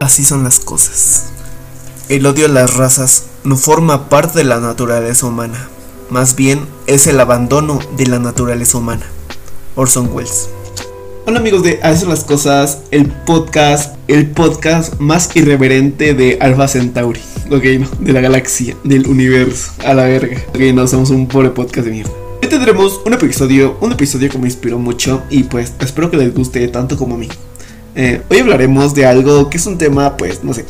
Así son las cosas. El odio a las razas no forma parte de la naturaleza humana, más bien es el abandono de la naturaleza humana. Orson Welles. Hola amigos de Así son las cosas, el podcast, el podcast más irreverente de Alpha Centauri. Ok, no, de la galaxia, del universo, a la verga. Ok, no, somos un pobre podcast de mierda. Tendremos un episodio, un episodio que me inspiró mucho y pues espero que les guste tanto como a mí. Eh, hoy hablaremos de algo que es un tema, pues, no sé,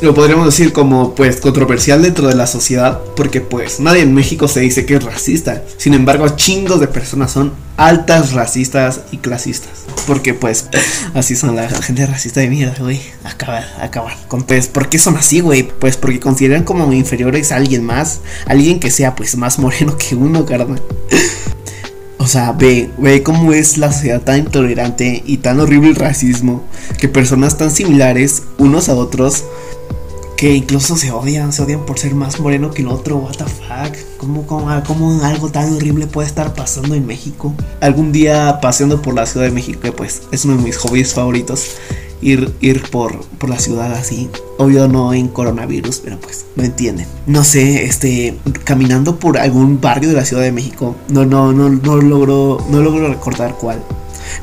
lo podríamos decir como, pues, controversial dentro de la sociedad, porque, pues, nadie en México se dice que es racista. Sin embargo, chingos de personas son altas racistas y clasistas. Porque, pues, así son la gente racista de mierda, güey. Acabar, acabar. Con, pues, ¿por qué son así, güey? Pues porque consideran como inferiores a alguien más, alguien que sea, pues, más moreno que uno, carnal. O sea, ve, ve cómo es la sociedad tan intolerante y tan horrible el racismo, que personas tan similares unos a otros, que incluso se odian, se odian por ser más moreno que el otro, what the fuck, ¿Cómo, cómo, algo tan horrible puede estar pasando en México? Algún día paseando por la Ciudad de México, pues es uno de mis hobbies favoritos, ir, ir por, por la ciudad así. Obvio no en coronavirus, pero pues no entienden. No sé, este, caminando por algún barrio de la Ciudad de México, no, no, no, no logro, no logro recordar cuál.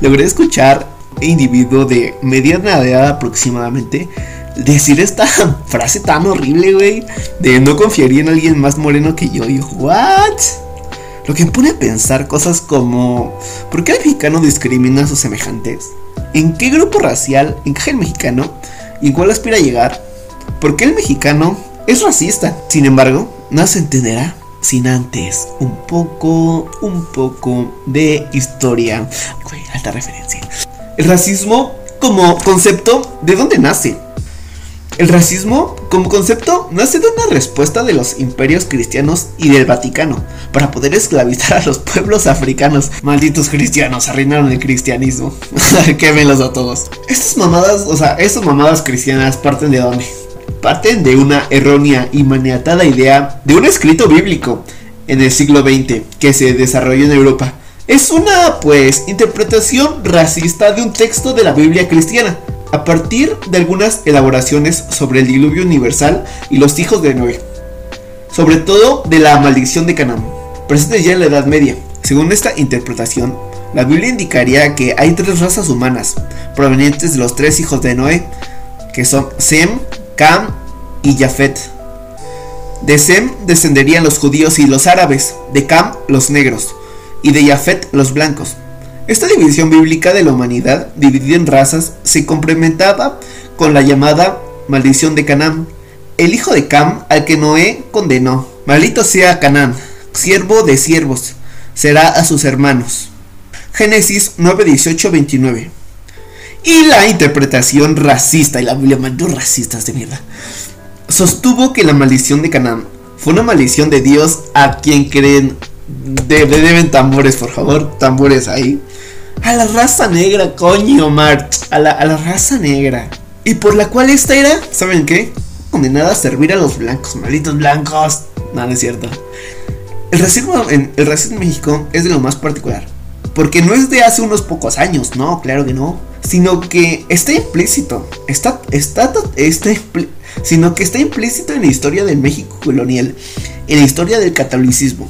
Logré escuchar individuo de mediana edad aproximadamente decir esta frase tan horrible, güey, de no confiaría en alguien más moreno que yo. Y yo, ¿what? Lo que pone a pensar cosas como, ¿por qué el mexicano discrimina a sus semejantes? ¿En qué grupo racial encaja el mexicano? ¿Y cuál aspira a llegar? ¿Por qué el mexicano es racista? Sin embargo, no se entenderá sin antes un poco, un poco de historia. alta referencia. El racismo como concepto, ¿de dónde nace? El racismo, como concepto, nace de una respuesta de los imperios cristianos y del Vaticano para poder esclavizar a los pueblos africanos. Malditos cristianos, arruinaron el cristianismo. Quémelos a todos. Estas mamadas, o sea, estas mamadas cristianas parten de dónde? Parten de una errónea y maniatada idea de un escrito bíblico en el siglo XX que se desarrolló en Europa. Es una, pues, interpretación racista de un texto de la Biblia cristiana a partir de algunas elaboraciones sobre el diluvio universal y los hijos de Noé, sobre todo de la maldición de Canaán, presente ya en la Edad Media. Según esta interpretación, la Biblia indicaría que hay tres razas humanas provenientes de los tres hijos de Noé, que son Sem, Cam y Jafet. De Sem descenderían los judíos y los árabes, de Cam los negros y de Jafet los blancos. Esta división bíblica de la humanidad, dividida en razas, se complementaba con la llamada maldición de Canaán, el hijo de Cam al que Noé condenó. Maldito sea Canaán, siervo de siervos, será a sus hermanos. Génesis 9, 18, 29. Y la interpretación racista, y la Biblia mandó racistas de mierda, sostuvo que la maldición de Canaán fue una maldición de Dios a quien creen. deben tambores, por favor, tambores ahí a la raza negra, coño, March, a la, a la raza negra. Y por la cual esta era, ¿saben qué? Condenada a servir a los blancos, malditos blancos. No, no es cierto. El racismo, en, el racismo en México es de lo más particular. Porque no es de hace unos pocos años, no, claro que no. Sino que está implícito. Está, está, está, sino que está implícito en la historia del México colonial. En la historia del catolicismo.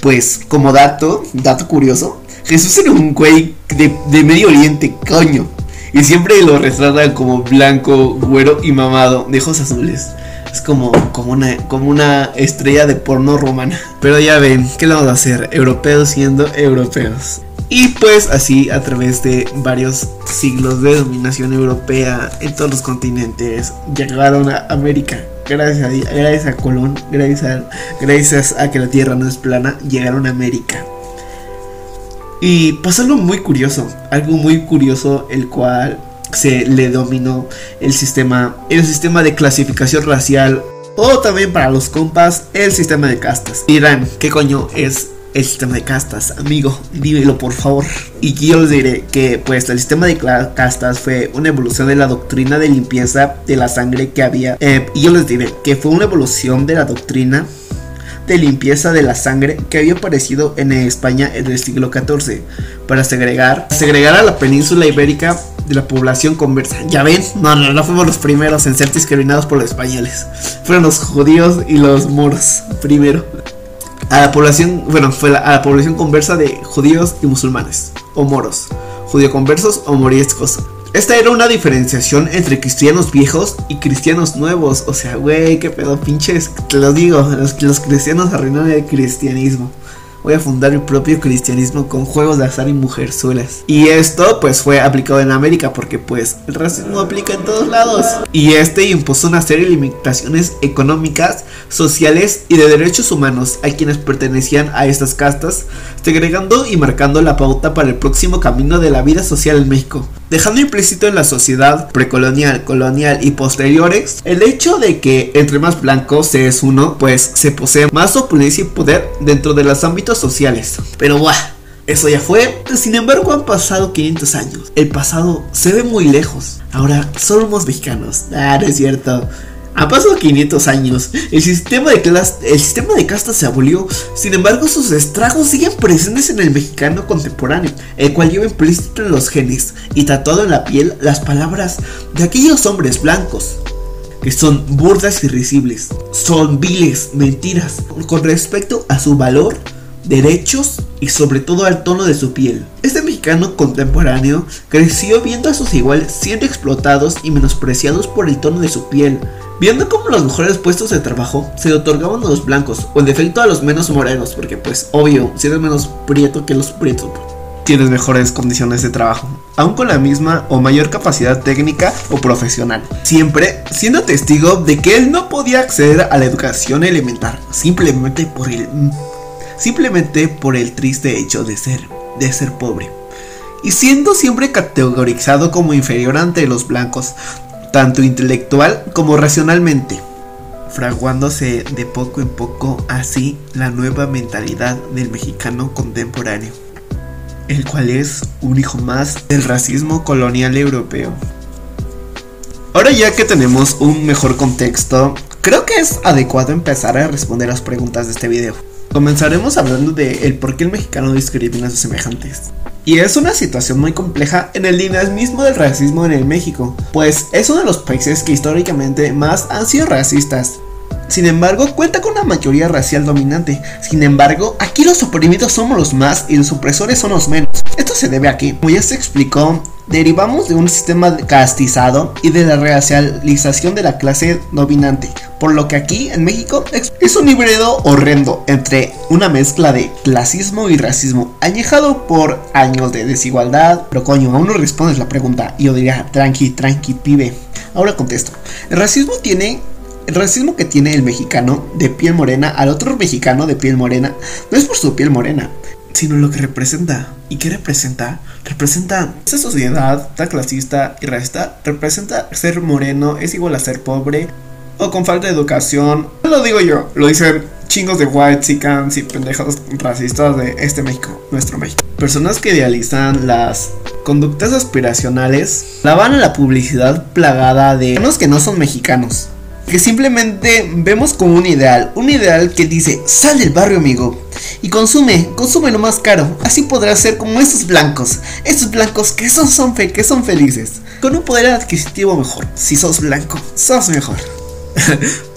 Pues, como dato, dato curioso, Jesús era un güey de, Medio Oriente, coño. Y siempre lo retratan como blanco, güero y mamado, de ojos azules. Es como, como, una, como una estrella de porno romana. Pero ya ven, ¿qué le vamos a hacer? Europeos siendo europeos. Y pues así a través de varios siglos de dominación europea en todos los continentes llegaron a América. Gracias a, gracias a Colón, gracias gracias a que la Tierra no es plana, llegaron a América. Y pasó algo muy curioso, algo muy curioso el cual se le dominó el sistema, el sistema de clasificación racial o también para los compas el sistema de castas. Dirán, ¿qué coño es el sistema de castas? Amigo, dímelo por favor. Y yo les diré que pues el sistema de castas fue una evolución de la doctrina de limpieza de la sangre que había. Eh, y yo les diré que fue una evolución de la doctrina de limpieza de la sangre que había aparecido en España en el siglo XIV para segregar, segregar a la península ibérica de la población conversa. Ya ven, no, no, no fuimos los primeros en ser discriminados por los españoles. Fueron los judíos y los moros primero. A la población, bueno, fue a la población conversa de judíos y musulmanes, o moros, judío conversos o moriescos. Esta era una diferenciación entre cristianos viejos y cristianos nuevos. O sea, güey, qué pedo, pinches. Te lo digo, los, cristianos arruinaron el cristianismo voy a fundar mi propio cristianismo con juegos de azar y mujerzuelas. Y esto pues fue aplicado en América porque pues el racismo aplica en todos lados. Y este impuso una serie de limitaciones económicas, sociales y de derechos humanos a quienes pertenecían a estas castas, segregando y marcando la pauta para el próximo camino de la vida social en México dejando implícito en la sociedad precolonial, colonial y posteriores el hecho de que entre más blancos se es uno, pues se posee más opulencia y poder dentro de los ámbitos sociales. Pero buah, eso ya fue, sin embargo han pasado 500 años. El pasado se ve muy lejos. Ahora somos mexicanos. Ah, no es cierto. Han pasado 500 años, el sistema, de el sistema de castas se abolió, sin embargo sus estragos siguen presentes en el mexicano contemporáneo, el cual lleva implícito en los genes y tatuado en la piel las palabras de aquellos hombres blancos, que son burdas y risibles, son viles, mentiras, con respecto a su valor derechos y sobre todo al tono de su piel. Este mexicano contemporáneo creció viendo a sus iguales siendo explotados y menospreciados por el tono de su piel, viendo cómo los mejores puestos de trabajo se otorgaban a los blancos o en defecto a los menos morenos, porque pues obvio, si eres menos prieto que los prietos, tienes mejores condiciones de trabajo, aún con la misma o mayor capacidad técnica o profesional. Siempre siendo testigo de que él no podía acceder a la educación elemental, simplemente por el simplemente por el triste hecho de ser, de ser pobre. Y siendo siempre categorizado como inferior ante los blancos, tanto intelectual como racionalmente, fraguándose de poco en poco así la nueva mentalidad del mexicano contemporáneo, el cual es un hijo más del racismo colonial europeo. Ahora ya que tenemos un mejor contexto, creo que es adecuado empezar a responder las preguntas de este video. Comenzaremos hablando de el por qué el mexicano discrimina a sus semejantes. Y es una situación muy compleja en el dinamismo del racismo en el México, pues es uno de los países que históricamente más han sido racistas. Sin embargo, cuenta con una mayoría racial dominante. Sin embargo, aquí los oprimidos somos los más y los opresores son los menos. Esto se debe a que, como ya se explicó, derivamos de un sistema castizado y de la racialización de la clase dominante, por lo que aquí en México es un híbrido horrendo entre una mezcla de clasismo y racismo, añejado por años de desigualdad. Pero coño, aún no respondes la pregunta y yo diría, tranqui, tranqui, pibe. Ahora contesto. El racismo tiene el racismo que tiene el mexicano de piel morena al otro mexicano de piel morena no es por su piel morena, sino lo que representa. ¿Y qué representa? Representa esa sociedad tan clasista y racista. Representa ser moreno es igual a ser pobre o con falta de educación. No lo digo yo, lo dicen chingos de white chicans y pendejos racistas de este México, nuestro México. Personas que idealizan las conductas aspiracionales la van a la publicidad plagada de mexicanos que no son mexicanos. Que simplemente vemos como un ideal, un ideal que dice, sal del barrio amigo, y consume, consume lo más caro. Así podrás ser como esos blancos, esos blancos que son, son, fe, que son felices, con un poder adquisitivo mejor. Si sos blanco, sos mejor.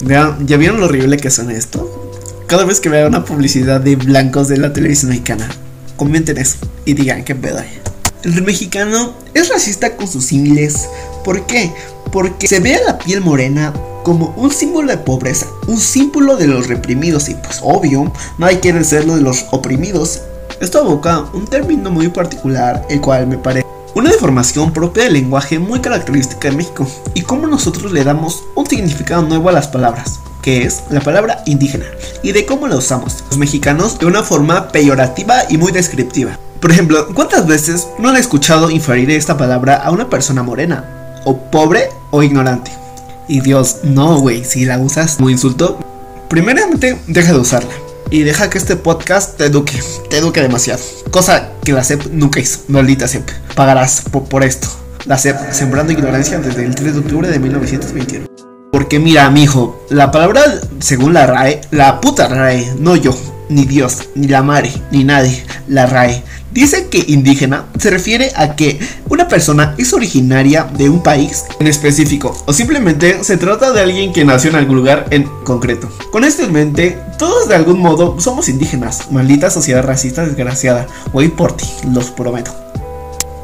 ¿Ya vieron lo horrible que suena esto? Cada vez que vea una publicidad de blancos de la televisión mexicana, comenten eso y digan qué pedo hay. El mexicano es racista con sus símiles. ¿Por qué? Porque se ve la piel morena como un símbolo de pobreza, un símbolo de los reprimidos y pues obvio, nadie quiere ser lo de los oprimidos. Esto aboca un término muy particular, el cual me parece una deformación propia del lenguaje muy característica de México y cómo nosotros le damos un significado nuevo a las palabras, que es la palabra indígena, y de cómo la usamos los mexicanos de una forma peyorativa y muy descriptiva. Por ejemplo, ¿cuántas veces no han escuchado inferir esta palabra a una persona morena, o pobre o ignorante? Y Dios, no, güey, si la usas como insulto, primeramente deja de usarla. Y deja que este podcast te eduque, te eduque demasiado. Cosa que la CEP nunca hizo, maldita CEP. Pagarás por, esto. La CEP, sembrando ignorancia desde el 3 de octubre de 1921. Porque mira, mijo, la palabra, según la RAE, la puta RAE, no yo, ni Dios, ni la mare, ni nadie, la RAE. Dice que indígena se refiere a que una persona es originaria de un país en específico o simplemente se trata de alguien que nació en algún lugar en concreto. Con esto en mente, todos de algún modo somos indígenas, maldita sociedad racista desgraciada. Voy por ti, los prometo.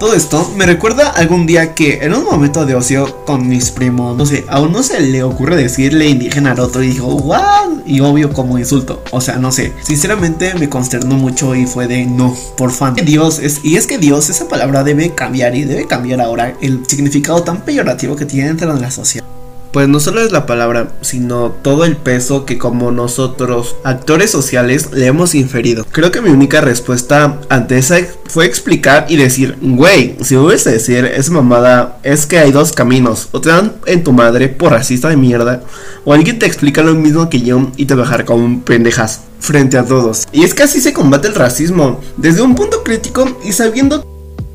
Todo esto me recuerda algún día que en un momento de ocio con mis primos, no sé, a uno se le ocurre decirle indígena al otro y dijo, wow, y obvio como insulto, o sea, no sé, sinceramente me consternó mucho y fue de no, por fan. Dios es, y es que Dios, esa palabra debe cambiar y debe cambiar ahora el significado tan peyorativo que tiene dentro de la sociedad pues no solo es la palabra, sino todo el peso que como nosotros, actores sociales, le hemos inferido. Creo que mi única respuesta ante esa fue explicar y decir, güey, si vuelves a decir esa mamada, es que hay dos caminos, o te dan en tu madre por racista de mierda, o alguien te explica lo mismo que yo y te va a dejar frente a todos. Y es que así se combate el racismo, desde un punto crítico y sabiendo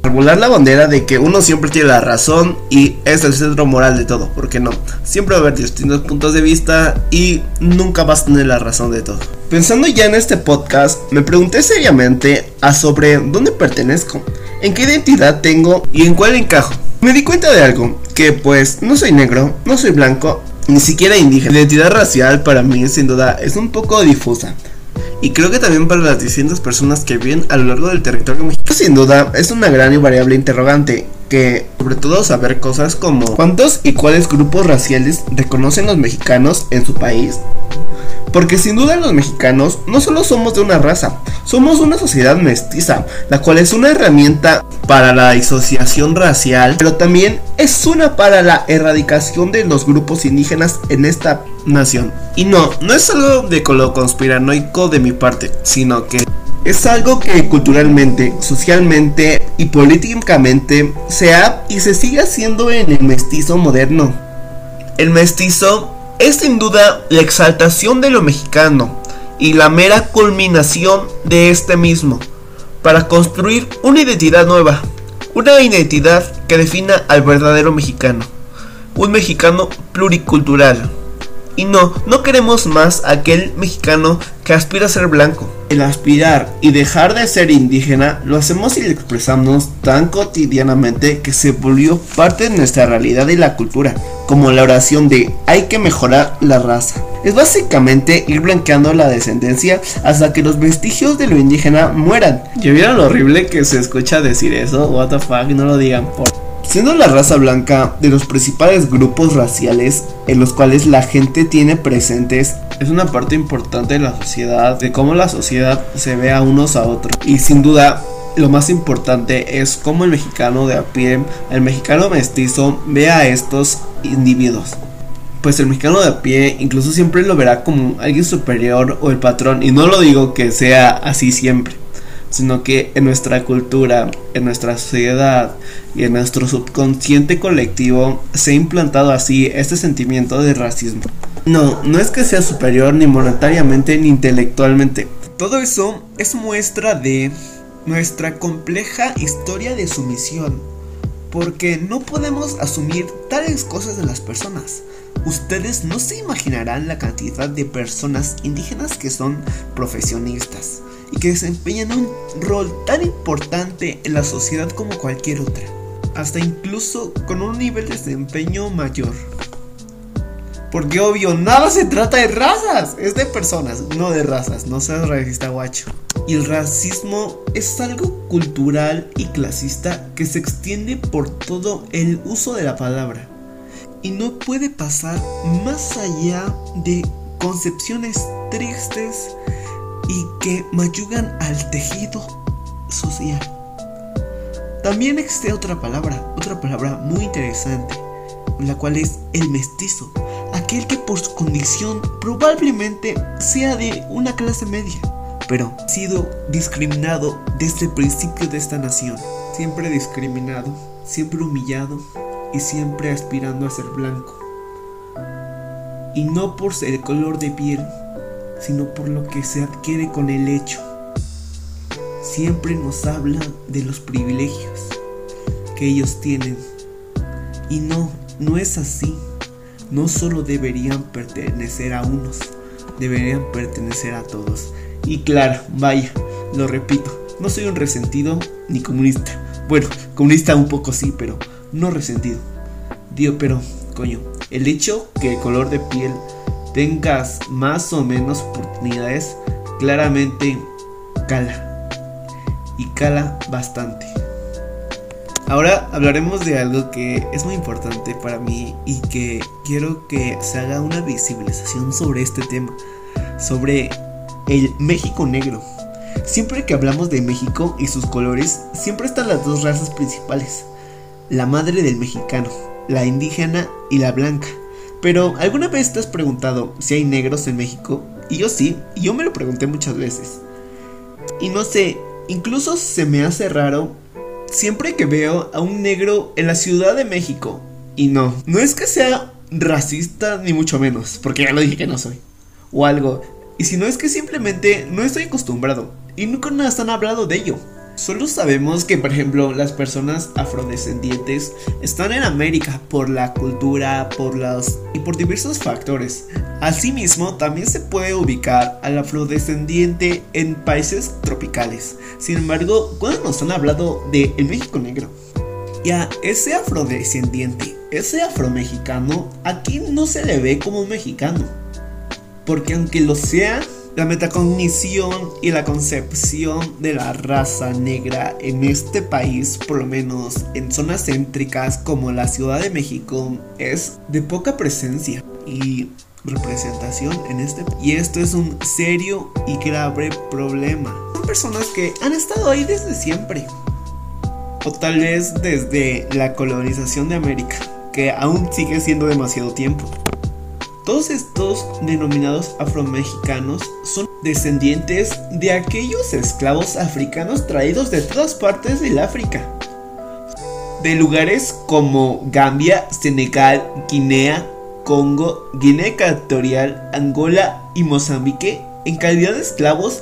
Regular la bandera de que uno siempre tiene la razón y es el centro moral de todo, porque no, siempre va a haber distintos puntos de vista y nunca vas a tener la razón de todo. Pensando ya en este podcast, me pregunté seriamente a sobre dónde pertenezco, en qué identidad tengo y en cuál encajo. Me di cuenta de algo, que pues no soy negro, no soy blanco, ni siquiera indígena. La identidad racial para mí sin duda es un poco difusa y creo que también para las distintas personas que viven a lo largo del territorio mexicano. Sin duda, es una gran y variable interrogante que sobre todo saber cosas como cuántos y cuáles grupos raciales reconocen los mexicanos en su país. Porque sin duda los mexicanos no solo somos de una raza, somos una sociedad mestiza, la cual es una herramienta para la disociación racial, pero también es una para la erradicación de los grupos indígenas en esta nación. Y no, no es algo de lo conspiranoico de mi parte, sino que es algo que culturalmente, socialmente y políticamente se ha y se sigue haciendo en el mestizo moderno. El mestizo es sin duda la exaltación de lo mexicano y la mera culminación de este mismo para construir una identidad nueva, una identidad que defina al verdadero mexicano, un mexicano pluricultural. Y no, no queremos más aquel mexicano que aspira a ser blanco. El aspirar y dejar de ser indígena lo hacemos y lo expresamos tan cotidianamente que se volvió parte de nuestra realidad y la cultura, como la oración de hay que mejorar la raza. Es básicamente ir blanqueando la descendencia hasta que los vestigios de lo indígena mueran. ¿Ya vieron lo horrible que se escucha decir eso? What the fuck, no lo digan por siendo la raza blanca de los principales grupos raciales en los cuales la gente tiene presentes, es una parte importante de la sociedad, de cómo la sociedad se ve a unos a otros. Y sin duda, lo más importante es cómo el mexicano de a pie, el mexicano mestizo, ve a estos individuos. Pues el mexicano de a pie incluso siempre lo verá como alguien superior o el patrón. Y no lo digo que sea así siempre sino que en nuestra cultura, en nuestra sociedad y en nuestro subconsciente colectivo se ha implantado así este sentimiento de racismo. No, no es que sea superior ni monetariamente ni intelectualmente. Todo eso es muestra de nuestra compleja historia de sumisión, porque no podemos asumir tales cosas de las personas. Ustedes no se imaginarán la cantidad de personas indígenas que son profesionistas, y que desempeñan un rol tan importante en la sociedad como cualquier otra, hasta incluso con un nivel de desempeño mayor. Porque obvio, nada se trata de razas, es de personas, no de razas, no seas racista guacho. Y el racismo es algo cultural y clasista que se extiende por todo el uso de la palabra. Y no puede pasar más allá de concepciones tristes y que mayugan al tejido social. También existe otra palabra, otra palabra muy interesante, la cual es el mestizo, aquel que por su condición probablemente sea de una clase media, pero sido discriminado desde el principio de esta nación, siempre discriminado, siempre humillado y siempre aspirando a ser blanco. Y no por el color de piel, sino por lo que se adquiere con el hecho. Siempre nos habla de los privilegios que ellos tienen. Y no, no es así. no solo deberían pertenecer a unos, deberían pertenecer a todos. Y claro, vaya, lo repito, no soy un resentido ni comunista. Bueno, comunista un poco sí, pero no resentido. Digo, pero, coño, el hecho que el color de piel tengas más o menos oportunidades, claramente cala. Y cala bastante. Ahora hablaremos de algo que es muy importante para mí y que quiero que se haga una visibilización sobre este tema, sobre el México negro. Siempre que hablamos de México y sus colores, siempre están las dos razas principales, la madre del mexicano, la indígena y la blanca. Pero ¿alguna vez te has preguntado si hay negros en México? Y yo sí, y yo me lo pregunté muchas veces. Y no sé, incluso se me hace raro siempre que veo a un negro en la Ciudad de México. Y no, no es que sea racista ni mucho menos, porque ya lo dije que no soy. O algo. Y si no es que simplemente no estoy acostumbrado. Y nunca nos han hablado de ello. Solo sabemos que, por ejemplo, las personas afrodescendientes están en América por la cultura, por las y por diversos factores. Asimismo, también se puede ubicar al afrodescendiente en países tropicales. Sin embargo, ¿cuándo nos han hablado de el México negro? Ya, ese afrodescendiente, ese afromexicano, aquí no se le ve como un mexicano. Porque aunque lo sea, la metacognición y la concepción de la raza negra en este país, por lo menos en zonas céntricas como la Ciudad de México, es de poca presencia y representación en este y esto es un serio y grave problema. Son personas que han estado ahí desde siempre o tal vez desde la colonización de América, que aún sigue siendo demasiado tiempo. Todos estos denominados afromexicanos son descendientes de aquellos esclavos africanos traídos de todas partes del África. De lugares como Gambia, Senegal, Guinea, Congo, Guinea Ecuatorial, Angola y Mozambique en calidad de esclavos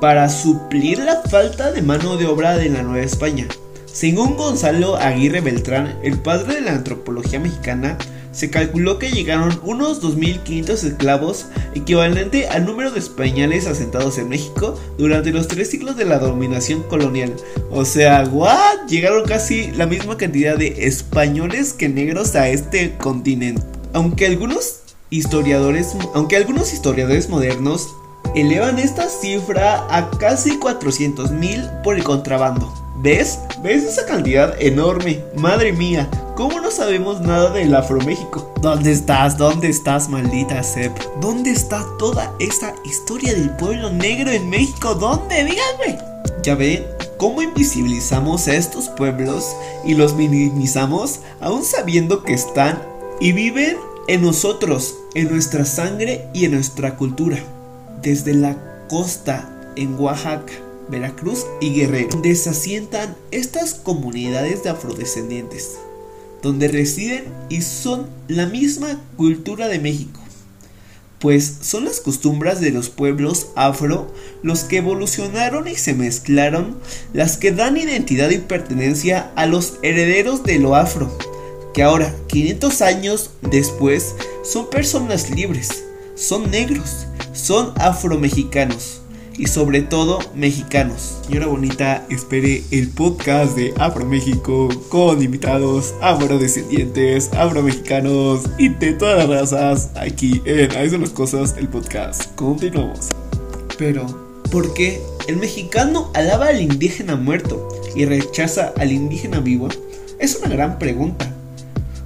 para suplir la falta de mano de obra de la Nueva España. Según Gonzalo Aguirre Beltrán, el padre de la antropología mexicana, se calculó que llegaron unos 2.500 esclavos, equivalente al número de españoles asentados en México durante los tres siglos de la dominación colonial. O sea, ¿what? Llegaron casi la misma cantidad de españoles que negros a este continente. Aunque algunos historiadores, aunque algunos historiadores modernos elevan esta cifra a casi 400.000 por el contrabando. ¿Ves? ¿Ves esa cantidad enorme? Madre mía, ¿cómo no sabemos nada del Afroméxico? ¿Dónde estás? ¿Dónde estás, maldita Sep? ¿Dónde está toda esa historia del pueblo negro en México? ¿Dónde? Díganme. Ya ven, cómo invisibilizamos a estos pueblos y los minimizamos aún sabiendo que están y viven en nosotros, en nuestra sangre y en nuestra cultura. Desde la costa en Oaxaca Veracruz y Guerrero, donde se asientan estas comunidades de afrodescendientes, donde residen y son la misma cultura de México, pues son las costumbres de los pueblos afro los que evolucionaron y se mezclaron, las que dan identidad y pertenencia a los herederos de lo afro, que ahora, 500 años después, son personas libres, son negros, son afromexicanos y sobre todo mexicanos. Señora Bonita, espere el podcast de Afro México con invitados afrodescendientes, afromexicanos y de todas las razas aquí en Ahí son las cosas, el podcast. Continuamos. Pero, ¿por qué el mexicano alaba al indígena muerto y rechaza al indígena vivo? Es una gran pregunta.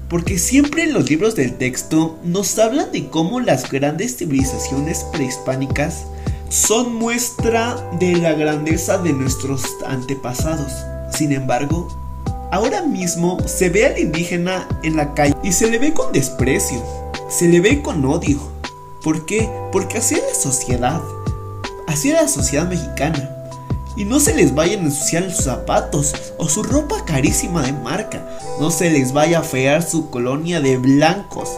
Porque siempre en los libros del texto nos hablan de cómo las grandes civilizaciones prehispánicas son muestra de la grandeza de nuestros antepasados. Sin embargo, ahora mismo se ve al indígena en la calle y se le ve con desprecio, se le ve con odio. ¿Por qué? Porque así es la sociedad, así es la sociedad mexicana. Y no se les vayan a ensuciar sus zapatos o su ropa carísima de marca. No se les vaya a fear su colonia de blancos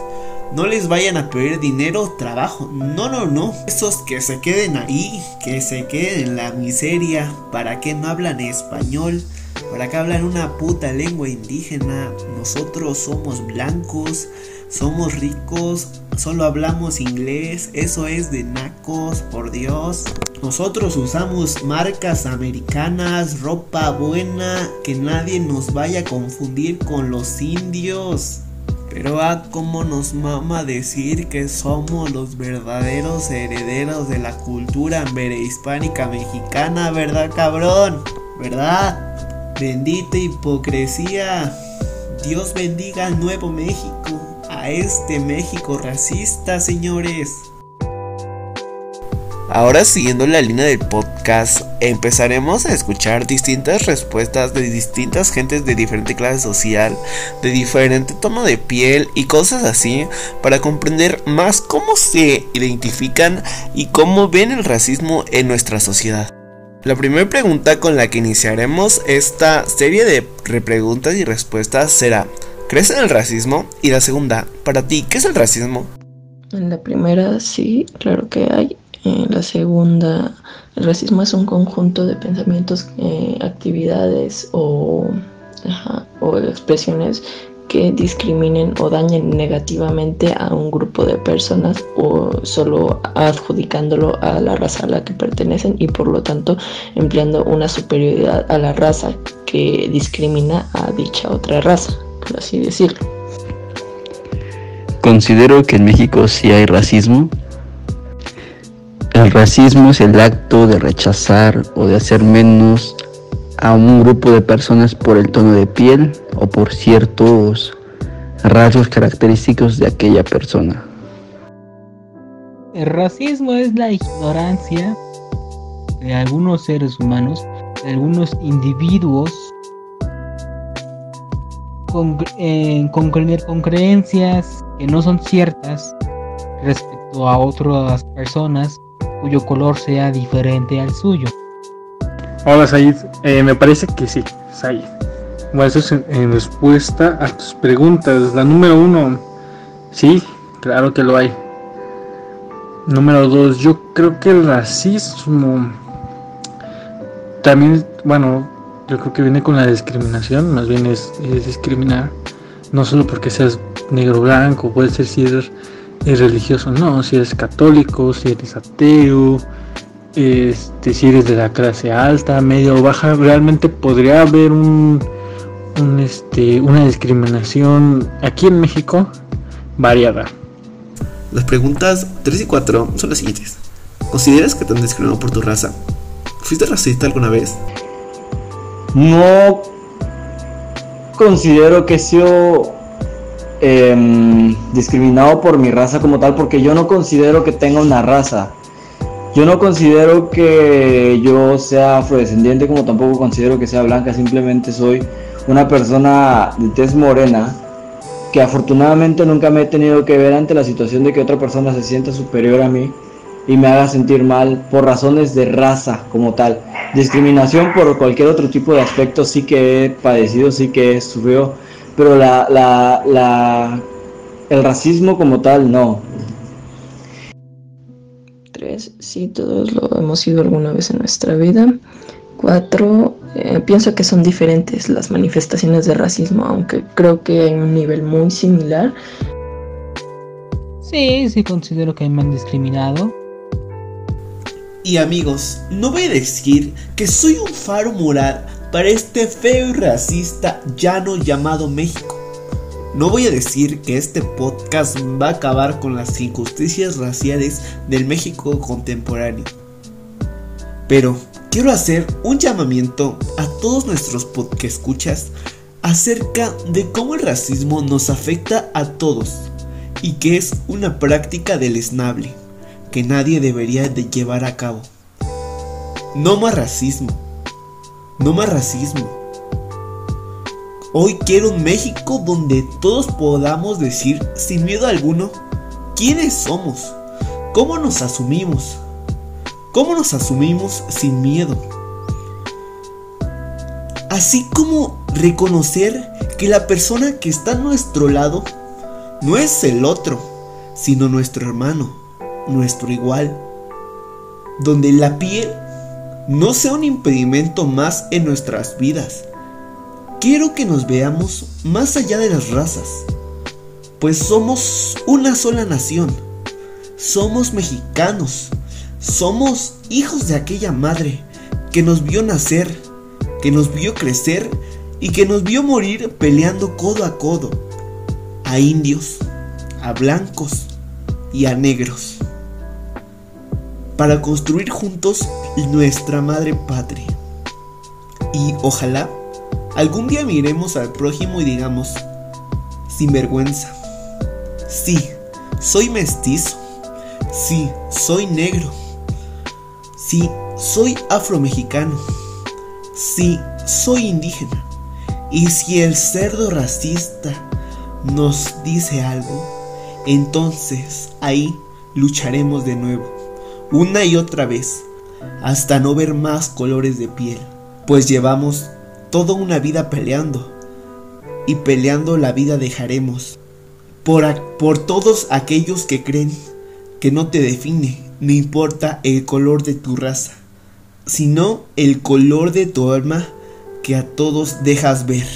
no les vayan a pedir dinero trabajo. No, no, no. Esos que se queden ahí, que se queden en la miseria. ¿Para que no hablan español? Para acá hablan una puta lengua indígena. Nosotros somos blancos, somos ricos, solo hablamos inglés. Eso es de nacos, por Dios. Nosotros usamos marcas americanas, ropa buena, que nadie nos vaya a confundir con los indios. Pero ah, cómo nos mama decir que somos los verdaderos herederos de la cultura hispánica mexicana, ¿verdad, cabrón? ¿Verdad? Bendita hipocresía. Dios bendiga al nuevo México, a este México racista, señores. Ahora siguiendo la línea del podcast, empezaremos a escuchar distintas respuestas de distintas gentes de diferente clase social, de diferente tono de piel y cosas así, para comprender más cómo se identifican y cómo ven el racismo en nuestra sociedad. La primera pregunta con la que iniciaremos esta serie de repreguntas y respuestas será, ¿crees en el racismo? Y la segunda, para ti, ¿qué es el racismo? En la primera sí, claro que hay la segunda, el racismo es un conjunto de pensamientos, eh, actividades o, o expresiones que discriminen o dañen negativamente a un grupo de personas o solo adjudicándolo a la raza a la que pertenecen y por lo tanto empleando una superioridad a la raza que discrimina a dicha otra raza, por así decirlo. Considero que en México sí hay racismo, el racismo es el acto de rechazar o de hacer menos a un grupo de personas por el tono de piel o por ciertos rasgos característicos de aquella persona. El racismo es la ignorancia de algunos seres humanos, de algunos individuos con, eh, con creencias que no son ciertas respecto a otras personas cuyo color sea diferente al suyo. Hola Said, eh, me parece que sí, Said. Bueno, eso es en, respuesta a tus preguntas. La número uno, sí, claro que lo hay. Número dos, yo creo que el racismo también, bueno, yo creo que viene con la discriminación, más bien es, discriminar, no solo porque seas negro blanco, puede ser si eres es religioso, no, si eres católico, si eres ateo, este, si eres de la clase alta, media o baja, realmente podría haber un, un este, una discriminación aquí en México variada. Las preguntas 3 y 4 son las siguientes. ¿Consideras que te han discriminado por tu raza? ¿Fuiste racista alguna vez? No considero que sea Em, discriminado por mi raza como tal, porque yo no considero que tenga una raza. Yo no considero que yo sea afrodescendiente, como tampoco considero que sea blanca, simplemente soy una persona de tez morena que afortunadamente nunca me he tenido que ver ante la situación de que otra persona se sienta superior a mí y me haga sentir mal por razones de raza como tal. Discriminación por cualquier otro tipo de aspecto sí que he padecido, sí que he sufrido, pero la, la, la, el racismo como tal no. Tres, sí, todos lo hemos sido alguna vez en nuestra vida. Cuatro, eh, pienso que son diferentes las manifestaciones de racismo, aunque creo que hay un nivel muy similar. Sí, sí considero que me han discriminado. Y amigos, no voy a decir que soy un faro moral para este feo y racista llano llamado México. No voy a decir que este podcast va a acabar con las injusticias raciales del México contemporáneo. Pero quiero hacer un llamamiento a todos nuestros escuchas acerca de cómo el racismo nos afecta a todos y que es una práctica deleznable que nadie debería de llevar a cabo. No más racismo no más racismo. Hoy quiero un México donde todos podamos decir sin miedo alguno quiénes somos, cómo nos asumimos, cómo nos asumimos sin miedo. Así como reconocer que la persona que está a nuestro lado no es el otro, sino nuestro hermano, nuestro igual, donde la piel no sea un impedimento más en nuestras vidas, quiero que nos veamos más allá de las razas, pues somos una sola nación, somos mexicanos, somos hijos de aquella madre que nos vio nacer, que nos vio crecer y que nos vio morir peleando codo a codo, a indios, a blancos y a negros, para construir juntos nuestra madre patria. Y ojalá algún día miremos al prójimo y digamos, sin vergüenza, sí, soy mestizo, sí, soy negro, sí, soy afromexicano, sí, soy indígena. Y si el cerdo racista nos dice algo, entonces ahí lucharemos de nuevo, una y otra vez, hasta no ver más colores de piel, pues llevamos toda una vida peleando, y peleando la vida dejaremos, por, por todos aquellos que creen que no te define, no importa el color de tu raza, sino el color de tu alma que a todos dejas ver.